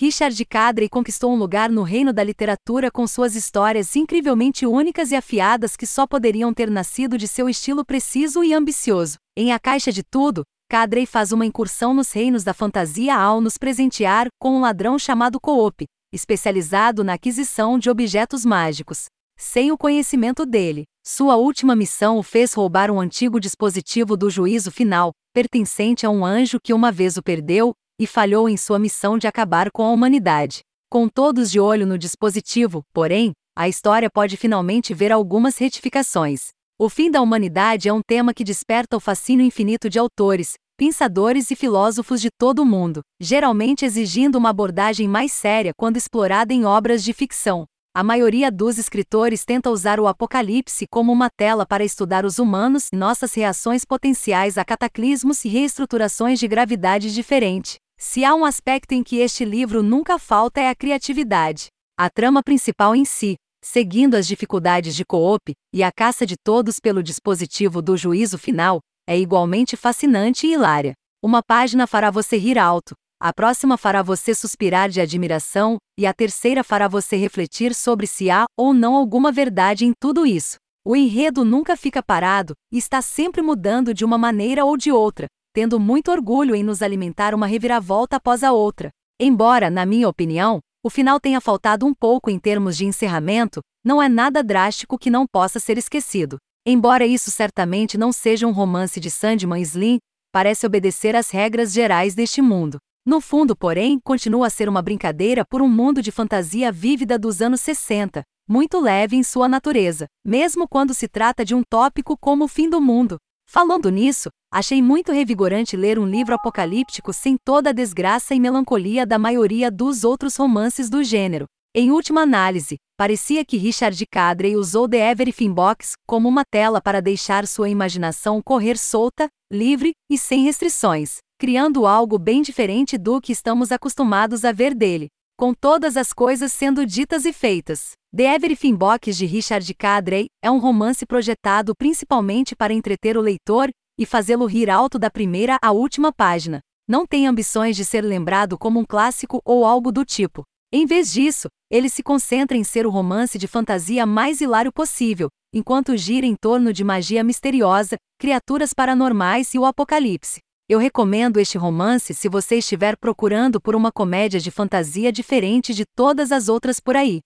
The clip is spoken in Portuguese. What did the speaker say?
Richard Cadre conquistou um lugar no reino da literatura com suas histórias incrivelmente únicas e afiadas que só poderiam ter nascido de seu estilo preciso e ambicioso. Em A Caixa de Tudo, Cadrey faz uma incursão nos reinos da fantasia ao nos presentear com um ladrão chamado Coop, especializado na aquisição de objetos mágicos. Sem o conhecimento dele, sua última missão o fez roubar um antigo dispositivo do juízo final, pertencente a um anjo que uma vez o perdeu e falhou em sua missão de acabar com a humanidade. Com todos de olho no dispositivo, porém, a história pode finalmente ver algumas retificações. O fim da humanidade é um tema que desperta o fascínio infinito de autores, pensadores e filósofos de todo o mundo, geralmente exigindo uma abordagem mais séria quando explorada em obras de ficção. A maioria dos escritores tenta usar o apocalipse como uma tela para estudar os humanos e nossas reações potenciais a cataclismos e reestruturações de gravidade diferente. Se há um aspecto em que este livro nunca falta é a criatividade. A trama principal em si, seguindo as dificuldades de Coop e a caça de todos pelo dispositivo do juízo final, é igualmente fascinante e hilária. Uma página fará você rir alto, a próxima fará você suspirar de admiração, e a terceira fará você refletir sobre se há ou não alguma verdade em tudo isso. O enredo nunca fica parado e está sempre mudando de uma maneira ou de outra, tendo muito orgulho em nos alimentar uma reviravolta após a outra. Embora, na minha opinião, o final tenha faltado um pouco em termos de encerramento, não é nada drástico que não possa ser esquecido. Embora isso certamente não seja um romance de Sandman Slim, parece obedecer às regras gerais deste mundo. No fundo, porém, continua a ser uma brincadeira por um mundo de fantasia vívida dos anos 60, muito leve em sua natureza, mesmo quando se trata de um tópico como o fim do mundo. Falando nisso, achei muito revigorante ler um livro apocalíptico sem toda a desgraça e melancolia da maioria dos outros romances do gênero. Em última análise, parecia que Richard Cadrey usou The Everything Box como uma tela para deixar sua imaginação correr solta, livre e sem restrições, criando algo bem diferente do que estamos acostumados a ver dele, com todas as coisas sendo ditas e feitas. The Everything Box de Richard Cadrey é um romance projetado principalmente para entreter o leitor e fazê-lo rir alto da primeira à última página. Não tem ambições de ser lembrado como um clássico ou algo do tipo. Em vez disso, ele se concentra em ser o romance de fantasia mais hilário possível, enquanto gira em torno de magia misteriosa, criaturas paranormais e o apocalipse. Eu recomendo este romance se você estiver procurando por uma comédia de fantasia diferente de todas as outras por aí.